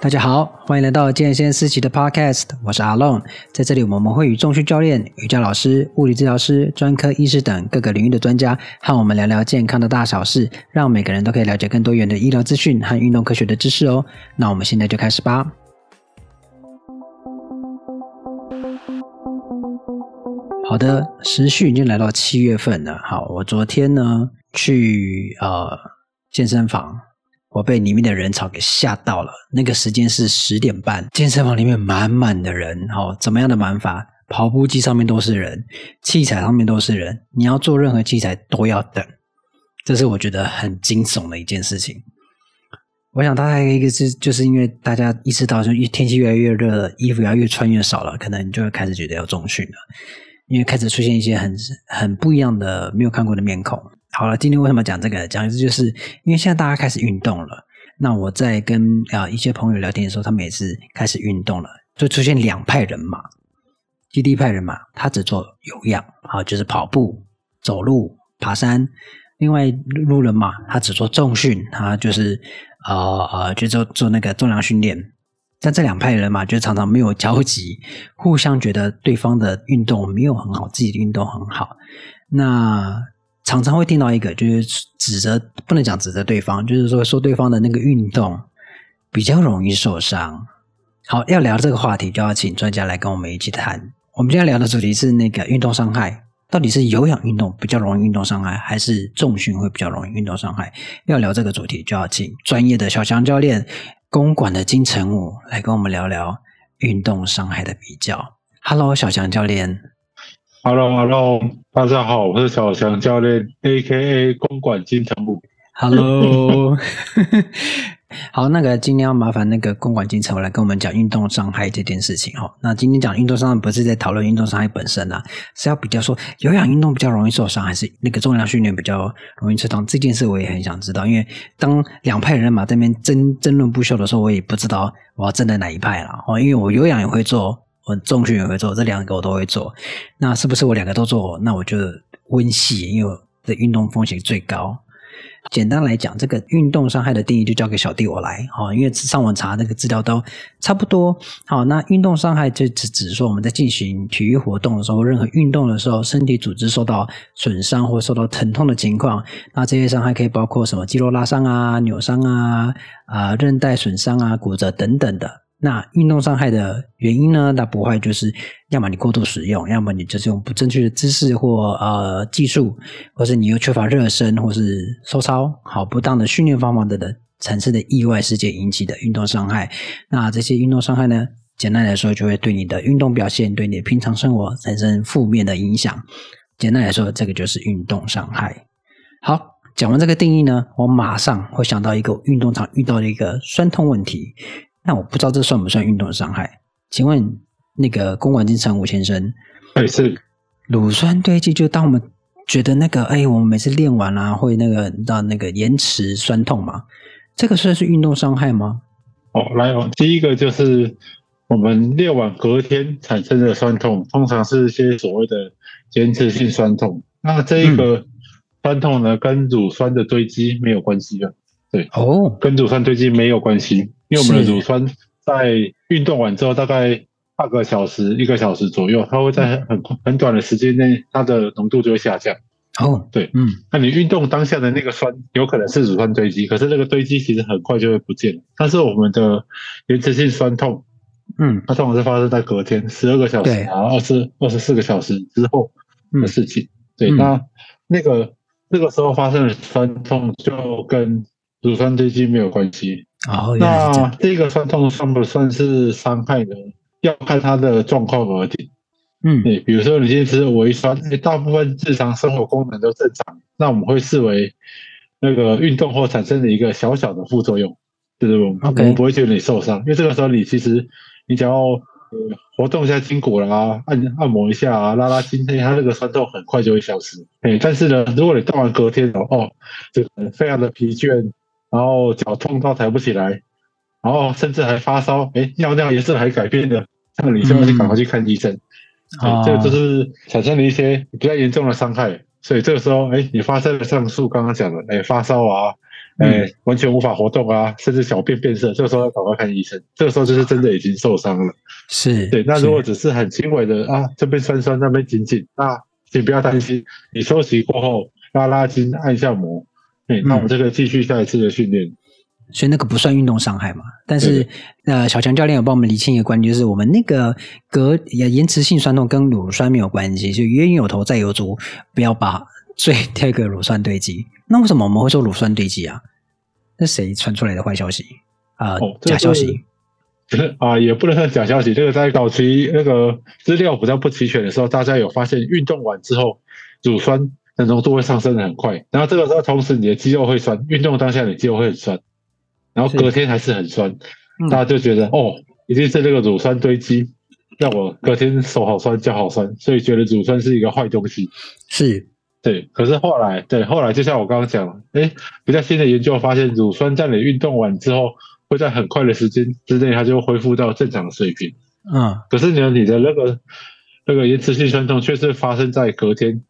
大家好，欢迎来到健先思琪的 Podcast，我是阿龙。在这里，我们会与重训教练、瑜伽老师、物理治疗师、专科医师等各个领域的专家，和我们聊聊健康的大小事，让每个人都可以了解更多元的医疗资讯和运动科学的知识哦。那我们现在就开始吧。好的，时序已经来到七月份了。好，我昨天呢去呃健身房。我被里面的人潮给吓到了。那个时间是十点半，健身房里面满满的人。哦，怎么样的满法？跑步机上面都是人，器材上面都是人。你要做任何器材都要等，这是我觉得很惊悚的一件事情。我想大概一个是，就是因为大家意识到，就天气越来越热了，衣服要越穿越少了，可能你就会开始觉得要重训了，因为开始出现一些很很不一样的、没有看过的面孔。好了，今天为什么讲这个？讲的就是因为现在大家开始运动了。那我在跟啊一些朋友聊天的时候，他们也是开始运动了，就出现两派人马。第一派人马，他只做有氧，啊，就是跑步、走路、爬山；另外路人马，他只做重训，他就是呃呃，就做做那个重量训练。但这两派人马就常常没有交集，互相觉得对方的运动没有很好，自己的运动很好。那常常会听到一个，就是指责，不能讲指责对方，就是说说对方的那个运动比较容易受伤。好，要聊这个话题，就要请专家来跟我们一起谈。我们今天聊的主题是那个运动伤害，到底是有氧运动比较容易运动伤害，还是重训会比较容易运动伤害？要聊这个主题，就要请专业的小强教练、公馆的金城武来跟我们聊聊运动伤害的比较。Hello，小强教练。Hello，Hello，大家好，我是小强教练，A.K.A. 公馆金城武。Hello，好，那个今天要麻烦那个公馆金城武来跟我们讲运动伤害这件事情哈。那今天讲运动伤害不是在讨论运动伤害本身啊，是要比较说有氧运动比较容易受伤，还是那个重量训练比较容易受伤？这件事我也很想知道，因为当两派人马这边争争论不休的时候，我也不知道我要站在哪一派了哦。因为我有氧也会做。我重训也会做，这两个我都会做。那是不是我两个都做？那我就温系，因为我的运动风险最高。简单来讲，这个运动伤害的定义就交给小弟我来。好，因为上网查那个资料都差不多。好，那运动伤害就只只是说我们在进行体育活动的时候，任何运动的时候，身体组织受到损伤或受到疼痛的情况。那这些伤害可以包括什么？肌肉拉伤啊、扭伤啊、啊韧带损伤啊、骨折等等的。那运动伤害的原因呢？那不外就是，要么你过度使用，要么你就是用不正确的姿势或呃技术，或是你又缺乏热身，或是收操，好不当的训练方法等等产生的意外事件引起的运动伤害。那这些运动伤害呢，简单来说就会对你的运动表现、对你的平常生活产生负面的影响。简单来说，这个就是运动伤害。好，讲完这个定义呢，我马上会想到一个运动场遇到的一个酸痛问题。那我不知道这算不算运动伤害？请问那个公馆金城武先生，哎是乳酸堆积，就当我们觉得那个哎，我们每次练完啦、啊，会那个到那个延迟酸痛嘛？这个算是运动伤害吗？哦，来哦，第一个就是我们练完隔天产生的酸痛，通常是一些所谓的延迟性酸痛。那这一个酸痛呢，嗯、跟乳酸的堆积没有关系的。对哦，跟乳酸堆积没有关系，因为我们的乳酸在运动完之后，大概半个小时、一个小时左右，它会在很很短的时间内，它的浓度就会下降。哦，对，嗯，那你运动当下的那个酸，有可能是乳酸堆积，可是那个堆积其实很快就会不见了。但是我们的延迟性酸痛，嗯，它通常是发生在隔天十二个小时啊，二十二十四个小时之后的事情。嗯、对，那那个那个时候发生的酸痛就跟乳酸堆积没有关系。哦，那这个酸痛算不算是伤害呢？要看它的状况而定。嗯，对，比如说你今天吃微酸，大部分日常生活功能都正常，那我们会视为那个运动后产生的一个小小的副作用，就是我们我们不会觉得你受伤，因为这个时候你其实你只要活动一下筋骨啦，按按摩一下啊，拉拉筋，它那个酸痛很快就会消失。哎，但是呢，如果你到完隔天哦，这个非常的疲倦。然后脚痛到抬不起来，然后甚至还发烧，哎，尿尿颜色还改变了，那你就要去赶快去看医生。啊、嗯，这个就是产生了一些比较严重的伤害。所以这个时候，哎，你发生了上述刚刚讲的，哎，发烧啊，哎、嗯，完全无法活动啊，甚至小便变色，这个时候要赶快看医生。这个时候就是真的已经受伤了。是对。那如果只是很轻微的啊，这边酸酸，那边紧紧，那请不要担心，你休息过后拉拉筋、按一下摩，哎，那我们这个继续下一次的训练。所以那个不算运动伤害嘛？但是呃，小强教练有帮我们理清一个观念，就是我们那个隔延迟性酸痛跟乳酸没有关系，就冤有头债有主，不要把罪推给乳酸堆积。那为什么我们会说乳酸堆积啊？那谁传出来的坏消息啊？呃哦、假消息？啊，也不能算假消息。这个在早期那个资料比较不齐全的时候，大家有发现运动完之后乳酸的浓度会上升的很快，然后这个时候同时你的肌肉会酸，运动当下你肌肉会很酸。然后隔天还是很酸，大家就觉得、嗯、哦，一定是这个乳酸堆积，让我隔天手好酸脚好酸，所以觉得乳酸是一个坏东西。是，对。可是后来，对，后来就像我刚刚讲，哎，比较新的研究发现，乳酸在你运动完之后，会在很快的时间之内，它就恢复到正常的水平。嗯。可是呢，你的那个那个延迟性酸痛却是发生在隔天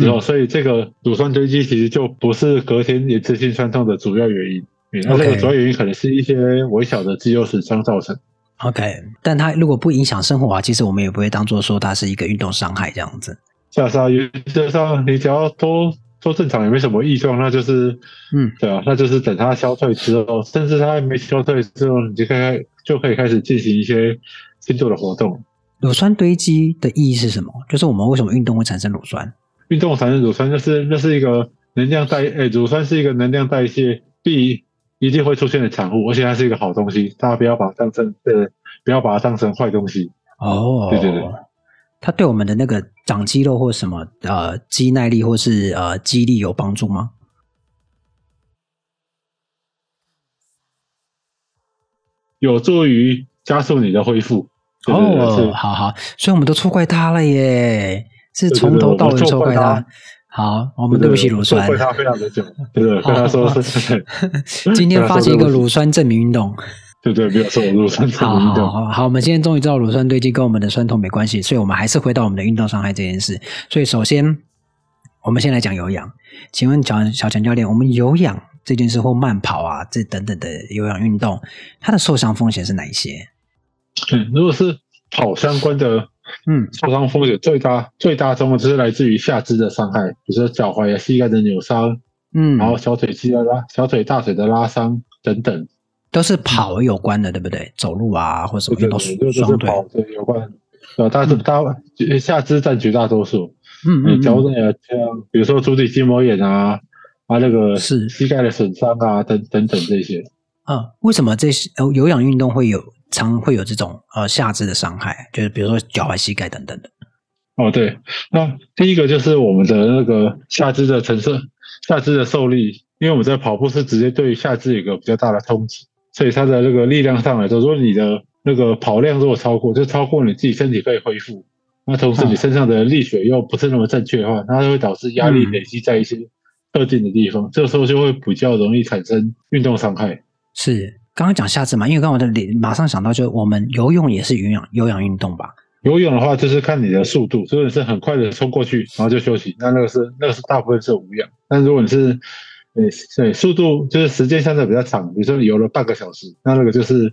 之后，嗯、所以这个乳酸堆积其实就不是隔天一次性酸痛的主要原因。那这个主要原因可能是一些微小的肌肉损伤造成。OK，但它如果不影响生活啊，其实我们也不会当做说它是一个运动伤害这样子。是啊，是啊，原则上你只要都都正常，也没什么异状，那就是嗯，对啊，那就是等它消退之后，甚至它还没消退之后，你就可以就可以开始进行一些轻度的活动。乳酸堆积的意义是什么？就是我们为什么运动会产生乳酸？运动产生乳酸，就是那是一个能量代，诶，乳酸是一个能量代谢必。一定会出现的产物，而且它是一个好东西，大家不要把它当成呃，不要把它当成坏东西。哦，对对对，它对我们的那个长肌肉或什么呃肌耐力或是呃肌力有帮助吗？有助于加速你的恢复。哦，好好，所以我们都错怪它了耶，是从头到尾错怪他。好，我们对不起乳酸。对他非常的久，对对，跟他说是。今天发起一个乳酸证明运动。对对，没有错，乳酸证明运动。好好好，我们今天终于知道乳酸堆积跟我们的酸痛没关系，所以我们还是回到我们的运动伤害这件事。所以首先，我们先来讲有氧。请问小小强教练，我们有氧这件事或慢跑啊，这等等的有氧运动，它的受伤风险是哪一些？嗯，如果是跑相关的。嗯，受伤风险最大最大宗的就是来自于下肢的伤害，比如说脚踝啊、膝盖的扭伤，嗯，然后小腿肌的拉、小腿、大腿的拉伤等等，都是跑有关的，对不对？走路啊，或者什么运动双腿，对对对，就是跑对有关，呃，大是大下肢占绝大多数，嗯嗯，脚内啊，像比如说足底筋膜炎啊，啊那个是。膝盖的损伤啊，等等等这些。啊，为什么这些有氧运动会有？常会有这种呃下肢的伤害，就是比如说脚踝、膝盖等等的。哦，对，那第一个就是我们的那个下肢的承受，下肢的受力，因为我们在跑步是直接对下肢有一个比较大的冲击，所以它的那个力量上来说，如果你的那个跑量如果超过，就超过你自己身体可以恢复，那同时你身上的力学又不是那么正确的话，它会导致压力累积在一些特定的地方，嗯、这个时候就会比较容易产生运动伤害。是。刚刚讲下肢嘛，因为刚刚我的脸马上想到，就是我们游泳也是有氧有氧运动吧？游泳的话，就是看你的速度，如果你是很快的冲过去，然后就休息，那那个是那个是大部分是无氧。但如果你是，对对，速度就是时间相对比较长，比如说你游了半个小时，那那个就是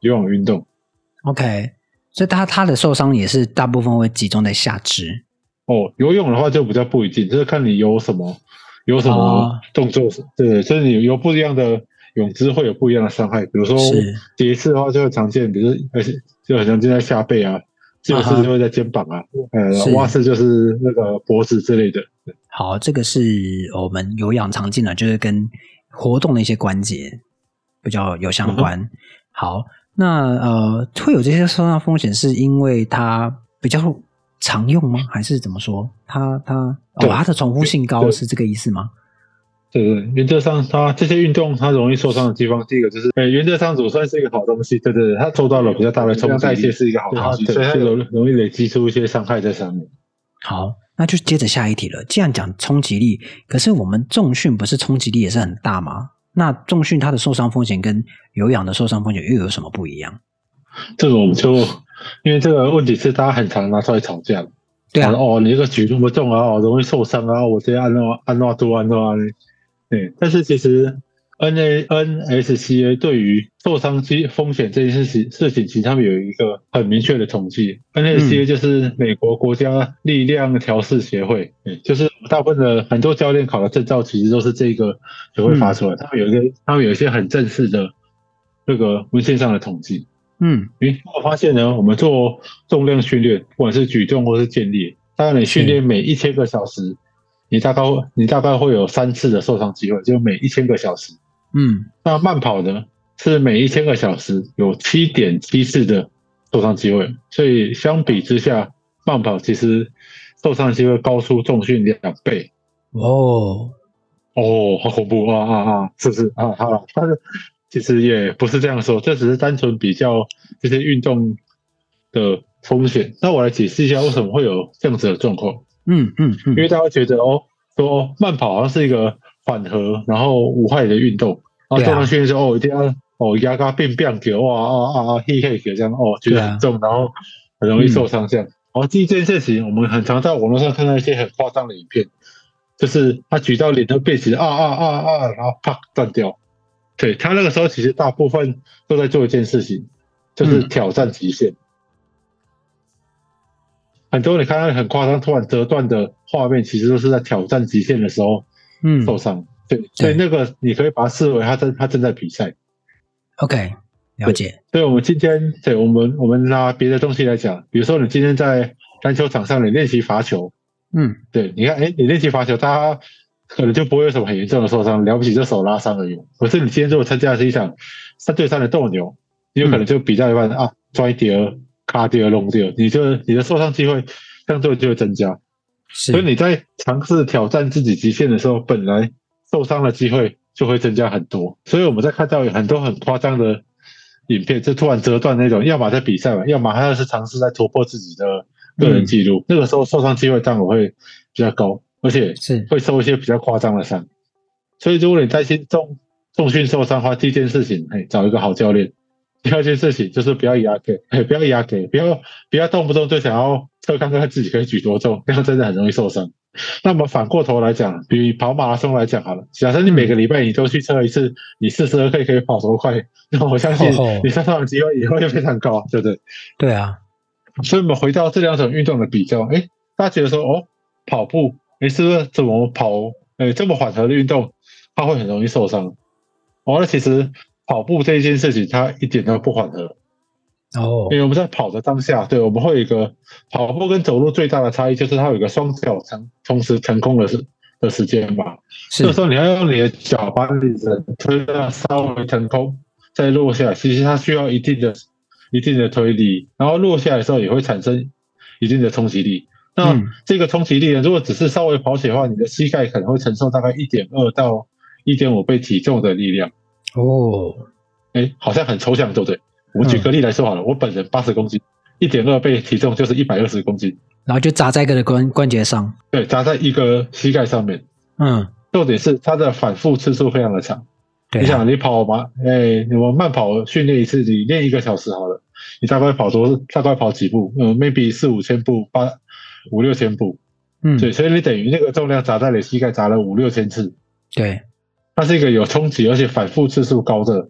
有氧运动。OK，所以他他的受伤也是大部分会集中在下肢。哦，游泳的话就比较不一定，就是看你游什么，游什么动作，哦、对，就是你游不一样的。泳姿会有不一样的伤害，比如说蝶式的话就会常见，比如说而且就很常见在下背啊，自由式就会在肩膀啊，呃，蛙式就是那个脖子之类的。好，这个是我们有氧常见的，就是跟活动的一些关节比较有相关。嗯、好，那呃会有这些受伤风险，是因为它比较常用吗？还是怎么说？它它哦，它的重复性高是这个意思吗？对对，原则上它这些运动它容易受伤的地方，第一个就是，哎，原则上乳酸是一个好东西，对对对，它受到了比较大的冲击，代谢是一个好东西，所以它容容易累积出一些伤害在上面。好，那就接着下一题了。既然讲冲击力，可是我们重训不是冲击力也是很大吗？那重训它的受伤风险跟有氧的受伤风险又有什么不一样？这个我们就因为这个问题是大家很常拿出来吵架。对啊，哦，你这个举那么重啊，容易受伤啊，我这样按按按多按多。对，但是其实，N A N S C A 对于受伤机风险这件事情事情，其实他们有一个很明确的统计。N S C A 就是美国国家力量调试协会，嗯，就是大部分的很多教练考的证照，其实都是这个协会发出来。他们有一个，他们有一些很正式的这个文献上的统计。嗯，诶，我发现呢，我们做重量训练，不管是举重或是健力，当然你训练每一千个小时，你大概你大概会有三次的受伤机会，就每一千个小时。嗯，那慢跑呢，是每一千个小时有七点七次的受伤机会，所以相比之下，慢跑其实受伤机会高出重训两倍。哦，哦，好恐怖啊啊啊！是不是啊？好了，但是。其实也不是这样说，这只是单纯比较这些运动的风险。那我来解释一下为什么会有这样子的状况。嗯嗯嗯，因为大家觉得哦，说哦，慢跑好像是一个缓和然后无害的运动，然后重量训练说哦一定要哦压嘎变变球哇啊啊啊嘿嘿这样哦觉得很重，然后很容易受伤这样。然后第一件事情，我们很常在网络上看到一些很夸张的影片，就是他举到脸都变形啊啊啊啊，然后啪断掉。对，他那个时候其实大部分都在做一件事情，就是挑战极限。嗯、很多你看到很夸张、突然折断的画面，其实都是在挑战极限的时候，嗯，受伤。对，所以那个你可以把它视为他正他正在比赛。OK，了解。所以我们今天，对我们我们拿别的东西来讲，比如说你今天在篮球场上你练习罚球，嗯，对，你看，哎，你练习罚球，他。可能就不会有什么很严重的受伤，了不起就手拉伤而已。可是你今天如果参加的是一场三对三的斗牛，你有可能就比较一般、嗯、啊，摔掉、卡掉、弄掉，你就你的受伤机会相对就会增加。所以你在尝试挑战自己极限的时候，本来受伤的机会就会增加很多。所以我们在看到有很多很夸张的影片，就突然折断那种，要么在比赛嘛，要么还是尝试在突破自己的个人记录。嗯、那个时候受伤机会当然会比较高。而且是会受一些比较夸张的伤，所以如果你担心重重训受伤的话，第一件事情，哎，找一个好教练；第二件事情就是不要压给，哎，不要压给，不要不要动不动就想要测看看自己可以举多重，这样真的很容易受伤。那么反过头来讲，比跑马拉松来讲好了，假设你每个礼拜你都去测一次，你四十二 K 可以跑多快，那我相信你受伤的机会也会非常高，对不对？对啊。所以我们回到这两种运动的比较，哎，大家觉得说，哦，跑步。哎是不是怎么跑？诶，这么缓和的运动，它会很容易受伤。哦，那其实跑步这一件事情，它一点都不缓和。哦，因为我们在跑的当下，对，我们会有一个跑步跟走路最大的差异，就是它有一个双脚成同时腾空的时的时间吧。是。这时候你要用你的脚把你的推到稍微腾空，再落下来，其实它需要一定的、一定的推力，然后落下来的时候也会产生一定的冲击力。那这个冲击力呢？如果只是稍微跑起来的话，你的膝盖可能会承受大概一点二到一点五倍体重的力量。哦，哎，好像很抽象，对不对？我们举个例来说好了，嗯、我本人八十公斤，一点二倍体重就是一百二十公斤，然后就砸在一个的关关节上，对，砸在一个膝盖上面。嗯，重点是它的反复次数非常的长。对啊、你想，你跑嘛？哎，我慢跑训练一次，你练一个小时好了，你大概跑多？大概跑几步？嗯，maybe 四五千步，八。五六千步，嗯，对，所以你等于那个重量砸在你膝盖砸了五六千次，对，它是一个有冲击而且反复次数高的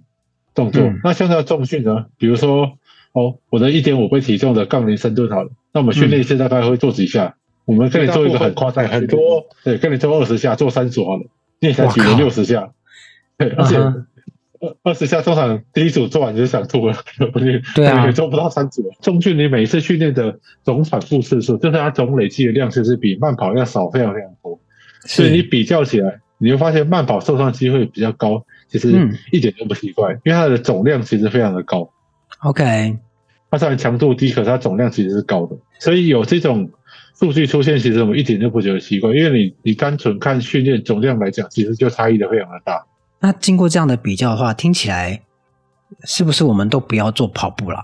动作。嗯、那像这样重训呢？比如说，哦，我的一点五倍体重的杠铃深蹲好了，那我们训练一次大概会做几下？嗯、我们跟你做一个很夸张，很多，对，跟你做二十下，做三组好了，你才举了六十下，对，而且。嗯二二十下，通常第一组做完就想吐了，对啊，也做不到三组。重训你每一次训练的总反复次数，就是它总累积的量，其实比慢跑要少非常非常多。所以你比较起来，你会发现慢跑受伤机会比较高，其实一点都不奇怪，因为它的总量其实非常的高。OK，它虽然强度低，可是它总量其实是高的。所以有这种数据出现，其实我们一点都不觉得奇怪，因为你你单纯看训练总量来讲，其实就差异的非常的大。那经过这样的比较的话，听起来是不是我们都不要做跑步了？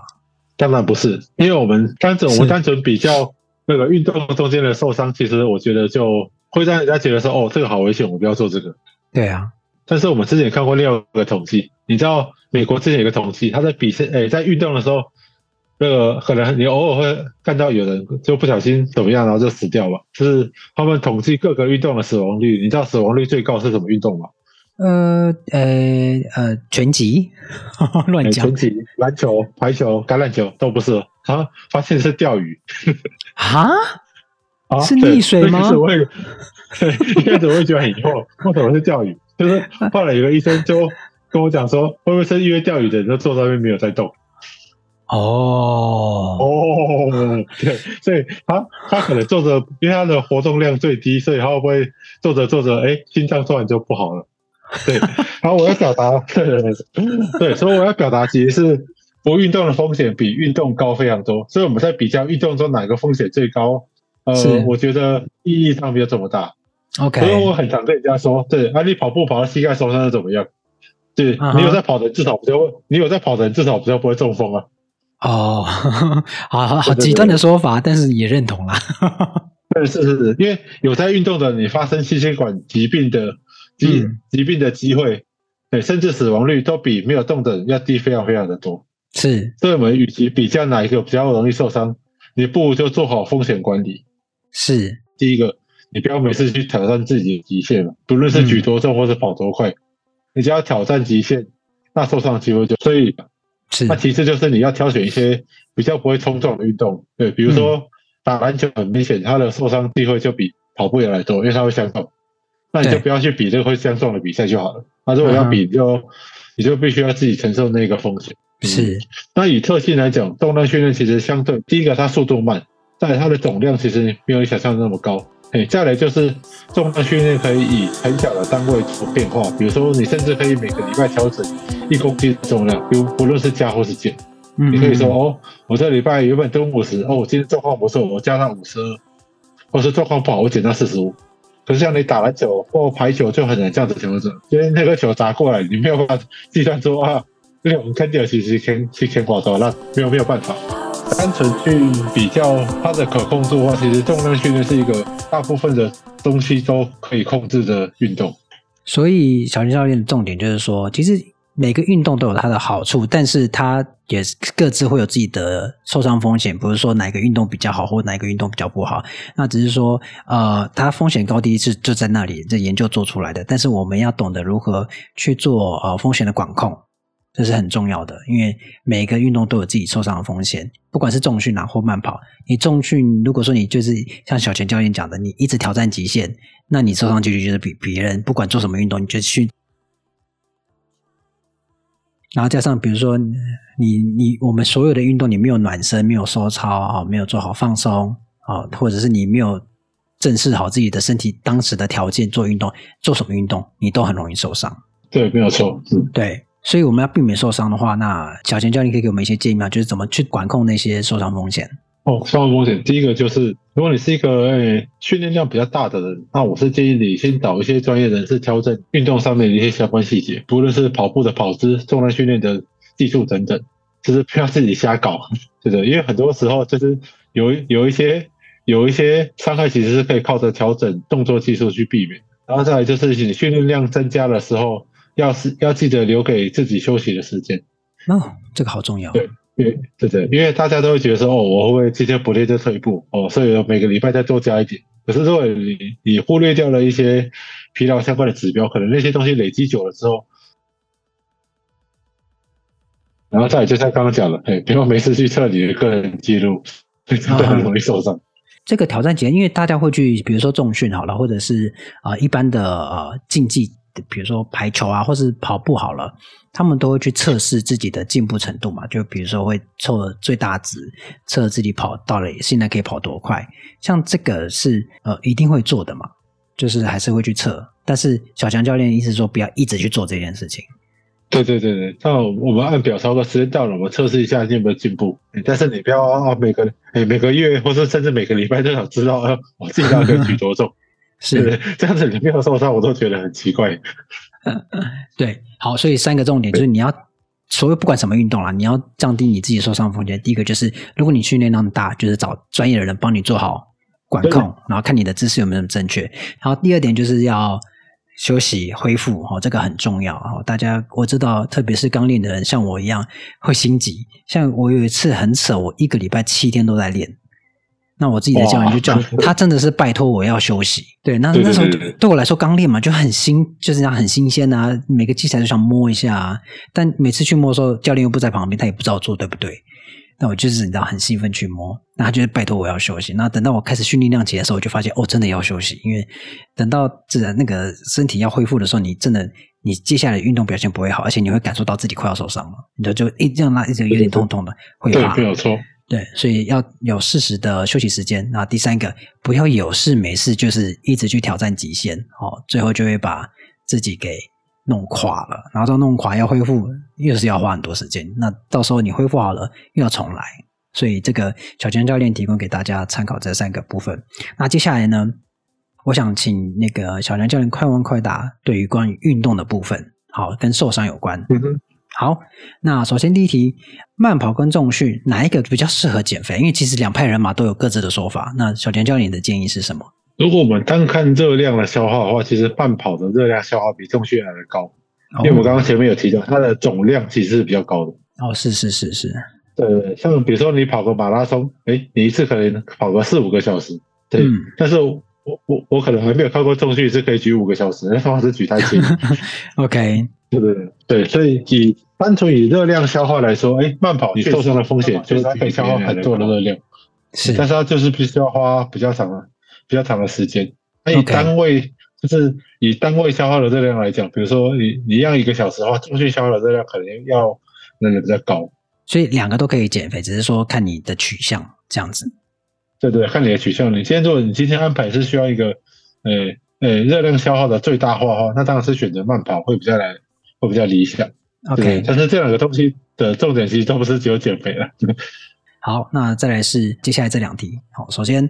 当然不是，因为我们单纯我们单纯比较那个运动中间的受伤，其实我觉得就会让人家觉得说，哦，这个好危险，我不要做这个。对啊，但是我们之前也看过另外一个统计，你知道美国之前有一个统计，他在比赛，诶、欸，在运动的时候，那个可能你偶尔会看到有人就不小心怎么样，然后就死掉了。就是他们统计各个运动的死亡率，你知道死亡率最高是什么运动吗？呃呃呃，拳击，乱讲。拳击、篮球、排球、橄榄球都不是。啊，发现是钓鱼。啊？啊？是溺水吗？一开始我也，一开始我也觉得很疑惑，为什么是钓鱼？就是后来有个医生就跟我讲说，会不会是因为钓鱼的人都坐在那边没有在动？哦哦，对，所以他他可能坐着，因为他的活动量最低，所以他会不会坐着坐着，哎，心脏突然就不好了？对，然后我要表达，对对对，对，所以我要表达其实是不运动的风险比运动高非常多，所以我们在比较运动中哪个风险最高，呃，我觉得意义上没有这么大。OK，所以我很常跟人家说，对，啊，你跑步跑到膝盖受伤又怎么样？对，uh huh. 你有在跑的，至少不就你有在跑的，至少比较不会中风啊。哦，好好好极端的说法，但是也认同啦。对，是是是，因为有在运动的，你发生心血管疾病的疾疾病的机会，对，甚至死亡率都比没有动的人要低非常非常的多。是，所以我们与其比较哪一个比较容易受伤，你不如就做好风险管理。是，第一个，你不要每次去挑战自己的极限嘛，不论是举多重或是跑多快，嗯、你只要挑战极限，那受伤的机会就所以。是，那其次就是你要挑选一些比较不会冲撞的运动，对，比如说打篮球，很明显它的受伤机会就比跑步要来多，因为它会相撞。那你就不要去比这个会相撞的比赛就好了。那如果要比，就你就必须要自己承受那个风险。是。那以特性来讲，动量训练其实相对第一个它速度慢，再来它的总量其实没有你想象的那么高。哎，再来就是重量训练可以以很小的单位做变化，比如说你甚至可以每个礼拜调整一公斤重量，比如不论是加或是减，嗯嗯，你可以说哦，我这礼拜原本蹲五十，哦，我今天状况不错，我加上五十二，或是状况不好，我减到四十五。可是像你打篮球或排球就很难这样子调整，因为那个球砸过来，你没有办法计算说啊，因为我们看电脑其实可以去看广告，那没有没有办法。单纯去比较它的可控度的话，其实重量训练是一个大部分的东西都可以控制的运动。所以小林教练的重点就是说，其实每个运动都有它的好处，但是它也各自会有自己的受伤风险。不是说哪个运动比较好，或哪个运动比较不好，那只是说，呃，它风险高低是就在那里，这研究做出来的。但是我们要懂得如何去做呃风险的管控。这是很重要的，因为每个运动都有自己受伤的风险，不管是重训啊或慢跑。你重训，如果说你就是像小钱教练讲的，你一直挑战极限，那你受伤几率就是比别人不管做什么运动，你就去。然后加上比如说你你我们所有的运动，你没有暖身，没有收操啊，没有做好放松啊，或者是你没有正视好自己的身体当时的条件做运动，做什么运动你都很容易受伤。对，没有错，嗯，对。所以我们要避免受伤的话，那小钱教练可以给我们一些建议吗？就是怎么去管控那些受伤风险？哦，受伤风险，第一个就是，如果你是一个诶训练量比较大的人，那我是建议你先找一些专业人士调整运动上面的一些相关细节，不论是跑步的跑姿、重量训练的技术等等，就是不要自己瞎搞，对不对？因为很多时候就是有有一些有一些伤害，其实是可以靠着调整动作技术去避免。然后再来就是你训练量增加的时候。要是要记得留给自己休息的时间，哦，这个好重要。对，对，对对，因为大家都会觉得说，哦，我会不会今天不练就退步？哦，所以每个礼拜再多加一点。可是如果你你忽略掉了一些疲劳相关的指标，可能那些东西累积久了之后，然后再就像刚刚讲的，哎，不要没事去测你的个人记录，真的很容易受伤。这个挑战节，因为大家会去，比如说重训好了，或者是啊、呃、一般的呃竞技。比如说排球啊，或是跑步好了，他们都会去测试自己的进步程度嘛。就比如说会测最大值，测自己跑到了现在可以跑多快。像这个是呃一定会做的嘛，就是还是会去测。但是小强教练意思说不要一直去做这件事情。对对对对，那我们按表操课，时间到了，我们测试一下你有没有进步。但是你不要啊每个哎每个月，或是甚至每个礼拜都想知道啊我自己要举多重。是这样子，你没有受伤，我都觉得很奇怪。对，好，所以三个重点就是你要，所谓不管什么运动啦，你要降低你自己受伤风险。第一个就是，如果你训练量大，就是找专业的人帮你做好管控，然后看你的姿势有没有正确。然后第二点就是要休息恢复，哦，这个很重要。哦，大家我知道，特别是刚练的人，像我一样会心急。像我有一次很扯，我一个礼拜七天都在练。那我自己的教练就叫他，真的是拜托我要休息。对，那那时候对我来说刚练嘛，就很新，就是这样很新鲜啊，每个器材都想摸一下啊。但每次去摸的时候，教练又不在旁边，他也不知道做对不对。那我就是你知道很兴奋去摸，那他就是拜托我要休息。那等到我开始训练量级的时候，我就发现哦，真的要休息，因为等到自然那个身体要恢复的时候，你真的你接下来运动表现不会好，而且你会感受到自己快要受伤了，你就就一这样拉一直有点痛痛的，会怕。对，没有错。对，所以要有适时的休息时间。那第三个，不要有事没事就是一直去挑战极限哦，最后就会把自己给。弄垮了，然后到弄垮要恢复，又是要花很多时间。那到时候你恢复好了，又要重来。所以这个小强教练提供给大家参考这三个部分。那接下来呢，我想请那个小强教练快问快答，对于关于运动的部分，好，跟受伤有关。好，那首先第一题，慢跑跟重训哪一个比较适合减肥？因为其实两派人马都有各自的说法。那小田教练的建议是什么？如果我们单看热量的消耗的话，其实慢跑的热量消耗比重训来的高，哦、因为我们刚刚前面有提到，它的总量其实是比较高的。哦，是是是是，对，像比如说你跑个马拉松，哎，你一次可能跑个四五个小时，对，嗯、但是我我我可能还没有看过重训是可以举五个小时，那方法是举太轻。OK，对对对，对，所以以单纯以热量消耗来说，哎，慢跑你受伤的风险就是它可以消耗很多的热量，是，但是它就是必须要花比较长的。比较长的时间，那以单位 Okay. 就是以单位消耗的热量来讲，比如说你你要一个小时的话，重训消耗的热量可能要那个比较高，所以两个都可以减肥，只是说看你的取向这样子。对对，看你的取向。你今天如果你今天安排是需要一个呃呃热量消耗的最大化的话，那当然是选择慢跑会比较来会比较理想。OK，但是这两个东西的重点其实都不是只有减肥了。好，那再来是接下来这两题。好，首先。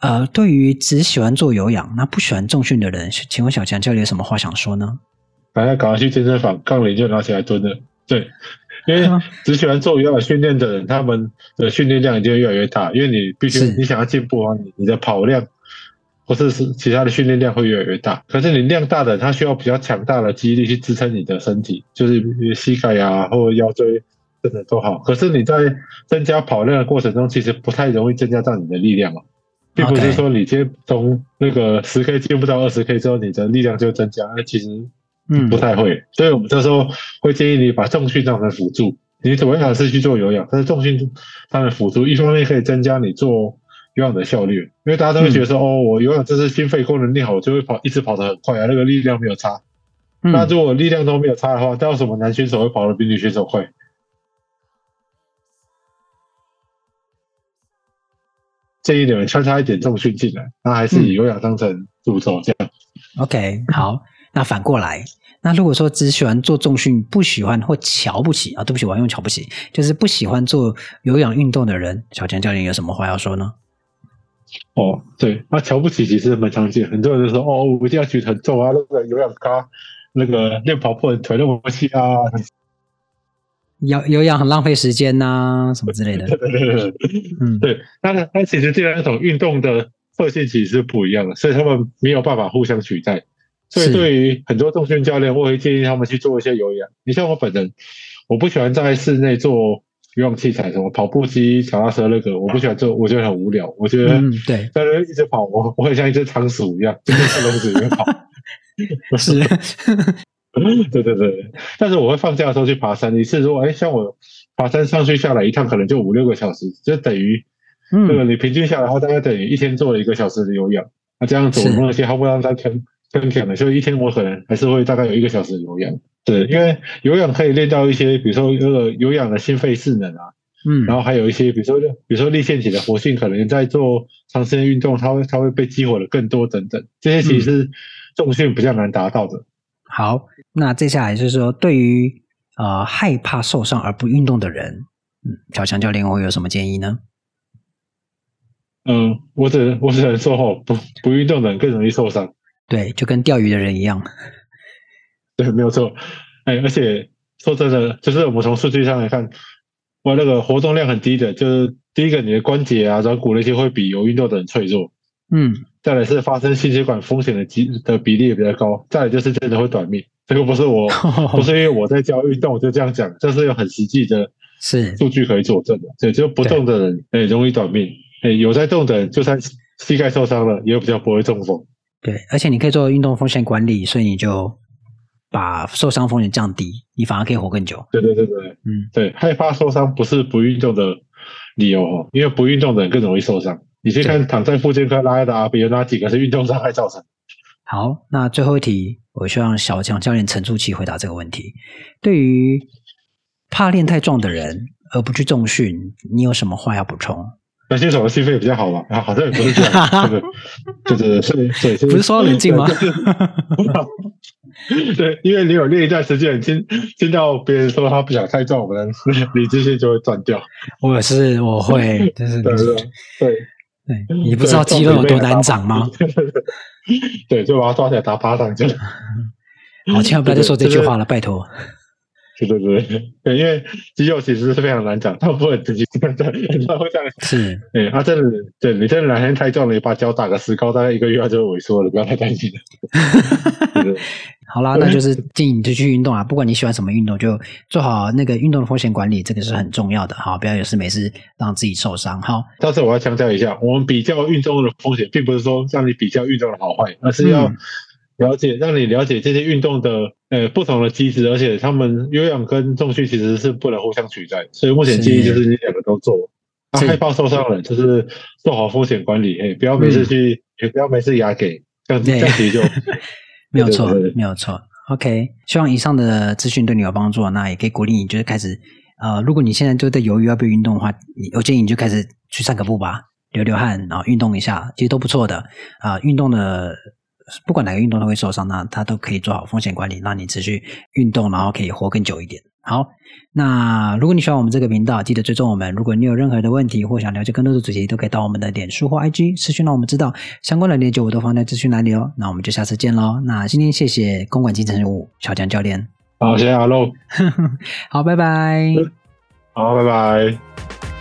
呃，对于只喜欢做有氧，那不喜欢重训的人，请问小强教练有什么话想说呢？大家赶快去健身房，杠铃就拿起来蹲了。对，因为 只喜欢做有氧训练的人，他们的训练量一定会越来越大，因为你必须你想要进步啊，你你的跑量或是是其他的训练量会越来越大。可是你量大的，它需要比较强大的肌力去支撑你的身体，就是膝盖啊或腰椎真的都好。可是你在增加跑量的过程中，其实不太容易增加到你的力量嘛。并不是说你今天从那个十 K 进步到二十 K 之后，你的力量就增加，那其实嗯不太会。嗯、所以我们这时候会建议你把重训当成辅助，你主要还是去做有氧，但是重训当成辅助，一方面可以增加你做有氧的效率，因为大家都会觉得说，嗯、哦，我有氧这是心肺功能练好，我就会跑，一直跑得很快啊，那个力量没有差。嗯、那如果力量都没有差的话，那为什么男选手会跑得比女选手快？建议你们穿插一点重训进来，那还是以有氧当成主轴这样。嗯、OK，好，那反过来，那如果说只喜欢做重训，不喜欢或瞧不起啊，对不起，我要用瞧不起，就是不喜欢做有氧运动的人，小强教练有什么话要说呢？哦，对，那瞧不起其实蛮常见，很多人就说哦，我一定要举很重啊，那个有氧咖，那个练跑步腿那么细啊。有有氧很浪费时间呐、啊，什么之类的。对对对对，嗯，对。那那其实这两种运动的特性其实是不一样的，所以他们没有办法互相取代。所以对于很多重训教练，我会建议他们去做一些有氧。你像我本人，我不喜欢在室内做有氧器材，什么跑步机、脚踏车那个，我不喜欢做，我觉得很无聊。我觉得对，在那一直跑，我我很像一只仓鼠一样，就在笼子里面跑。是。对对对，但是我会放假的时候去爬山。一次如果哎，像我爬山上去下来一趟，可能就五六个小时，就等于那个你平均下来的话，大概等于一天做了一个小时的有氧。那这样子，我那些好不容易在坑坑坑的，所以一天我可能还是会大概有一个小时的有氧。对，因为有氧可以练到一些，比如说那个有氧的心肺智能啊，嗯，然后还有一些，比如说比如说粒线体的活性，可能在做长时间运动，它会它会被激活的更多等等。这些其实是重训比较难达到的。好，那接下来就是说，对于呃害怕受伤而不运动的人，嗯，小强教练会有什么建议呢？嗯，我只能我只能说哦，不不运动的人更容易受伤。对，就跟钓鱼的人一样。对，没有错。哎，而且说真的，就是我们从数据上来看，我那个活动量很低的，就是第一个你的关节啊、软骨那些会比有运动的人脆弱。嗯。再来是发生心血管风险的机的比例也比较高，再来就是真的会短命。这个不是我，不是因为我在教运动就这样讲，这是有很实际的，是数据可以佐证的。对，就不动的人，哎，容易短命。哎，有在动的人，就算膝盖受伤了，也比较不会中风。对，而且你可以做运动风险管理，所以你就把受伤风险降低，你反而可以活更久。对对对对，嗯，对，害怕受伤不是不运动的理由哦，因为不运动的人更容易受伤。你去看躺在附健科拉的阿比，有哪几个是运动伤害造成？好，那最后一题，我希望小强教练沉住气回答这个问题。对于怕练太壮的人而不去重训，你有什么话要补充？那新手的心肺比较好嘛？啊，好像也不是这样，对对对，是，对，不是说要冷静吗？对，因为你有练一段时间，听听到别人说他不想太撞，我们理智线就会断掉。我是我会，但是对对对。对，你不知道肌肉有多难长吗？对，就把它抓起来打巴掌就。好，千万不要再说这句话了，拜托。对对对对，因为肌肉其实是非常难长，它不会自己真的会这样。是，对，它真的，对你真的哪天太重了，你把脚打个石膏，大概一个月它就会萎缩了，不要太担心了。好啦，那就是建议你就去运动啊！不管你喜欢什么运动，就做好那个运动的风险管理，这个是很重要的。好，不要有事没事让自己受伤。好，但是我要强调一下，我们比较运动的风险，并不是说让你比较运动的好坏，而是要了解，让你了解这些运动的呃不同的机制，而且他们有氧跟重训其实是不能互相取代。所以目前建议就是你两个都做。啊，害怕受伤了，就是做好风险管理，哎，不要每次去，也不要每次压给，这样这样子就。没有错，没有错。OK，希望以上的资讯对你有帮助。那也可以鼓励你，就是开始，呃，如果你现在就在犹豫要不要运动的话，我建议你就开始去散个步吧，流流汗，然后运动一下，其实都不错的。啊、呃，运动的不管哪个运动都会受伤，那它都可以做好风险管理，让你持续运动，然后可以活更久一点。好，那如果你喜欢我们这个频道，记得追踪我们。如果你有任何的问题或想了解更多的主题，都可以到我们的脸书或 IG 私讯让我们知道。相关的链接我都放在资讯栏里哦。那我们就下次见喽。那今天谢谢公馆金城武小江教练。好，谢谢阿露。好，拜拜。好，拜拜。